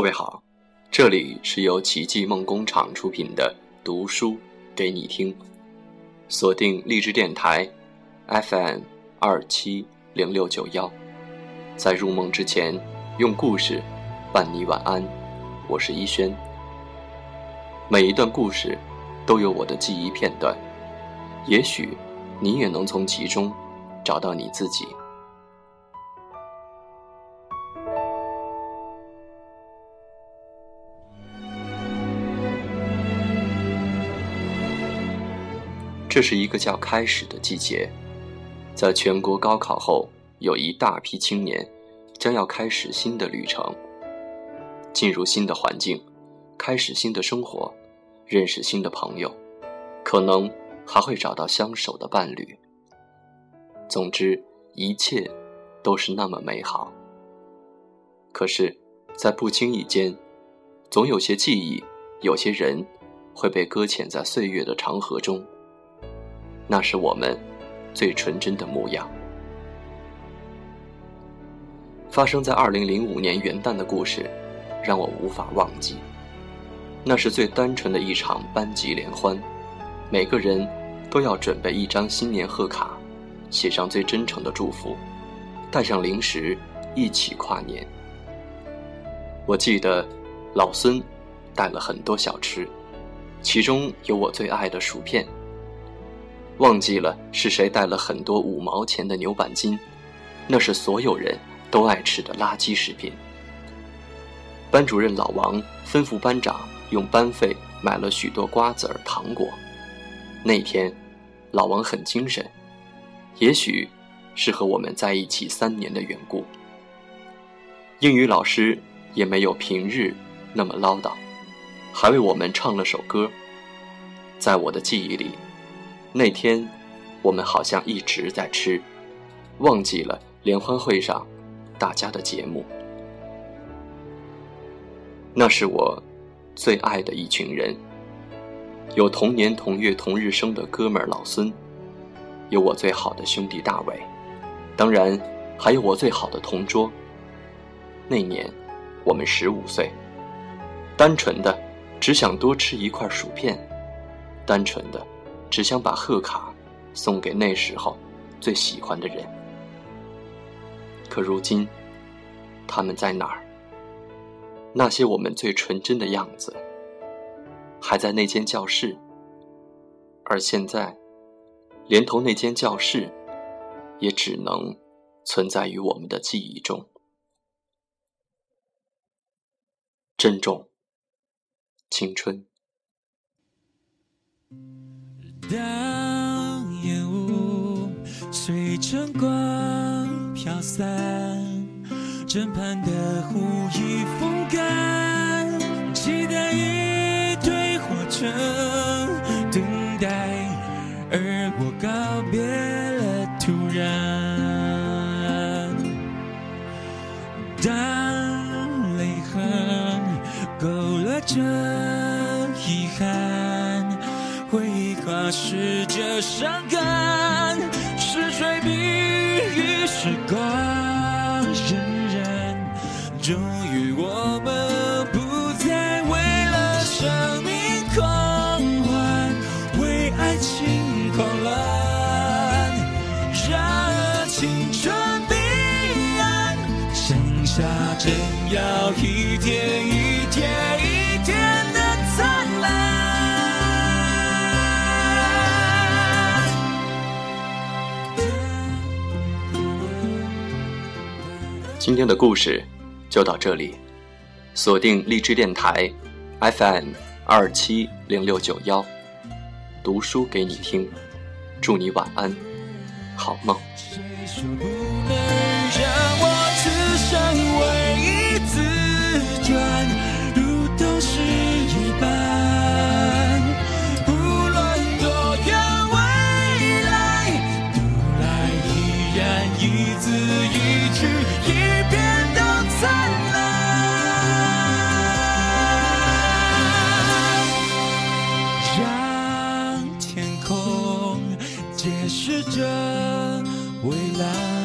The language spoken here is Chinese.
各位好，这里是由奇迹梦工厂出品的读书给你听，锁定励志电台 FM 二七零六九幺，在入梦之前用故事伴你晚安，我是一轩。每一段故事都有我的记忆片段，也许你也能从其中找到你自己。这是一个叫开始的季节，在全国高考后，有一大批青年将要开始新的旅程，进入新的环境，开始新的生活，认识新的朋友，可能还会找到相守的伴侣。总之，一切都是那么美好。可是，在不经意间，总有些记忆，有些人，会被搁浅在岁月的长河中。那是我们最纯真的模样。发生在二零零五年元旦的故事，让我无法忘记。那是最单纯的一场班级联欢，每个人都要准备一张新年贺卡，写上最真诚的祝福，带上零食，一起跨年。我记得老孙带了很多小吃，其中有我最爱的薯片。忘记了是谁带了很多五毛钱的牛板筋，那是所有人都爱吃的垃圾食品。班主任老王吩咐班长用班费买了许多瓜子儿、糖果。那天，老王很精神，也许是和我们在一起三年的缘故。英语老师也没有平日那么唠叨，还为我们唱了首歌。在我的记忆里。那天，我们好像一直在吃，忘记了联欢会上大家的节目。那是我最爱的一群人，有同年同月同日生的哥们儿老孙，有我最好的兄弟大伟，当然还有我最好的同桌。那年，我们十五岁，单纯的只想多吃一块薯片，单纯的。只想把贺卡送给那时候最喜欢的人，可如今他们在哪儿？那些我们最纯真的样子，还在那间教室，而现在，连同那间教室，也只能存在于我们的记忆中。珍重青春。当烟雾随晨光飘散，枕畔的湖已风干，期待一堆火车等待，而我告别了突然。当泪痕勾勒着忆跨时着伤感，是水比喻时光荏苒？终于我们不再为了生命狂欢，为爱情狂乱，让青春彼岸，剩下正要一天一天一天。今天的故事就到这里，锁定荔枝电台 FM 二七零六九幺，读书给你听，祝你晚安，好梦。谁说不能解释着未来。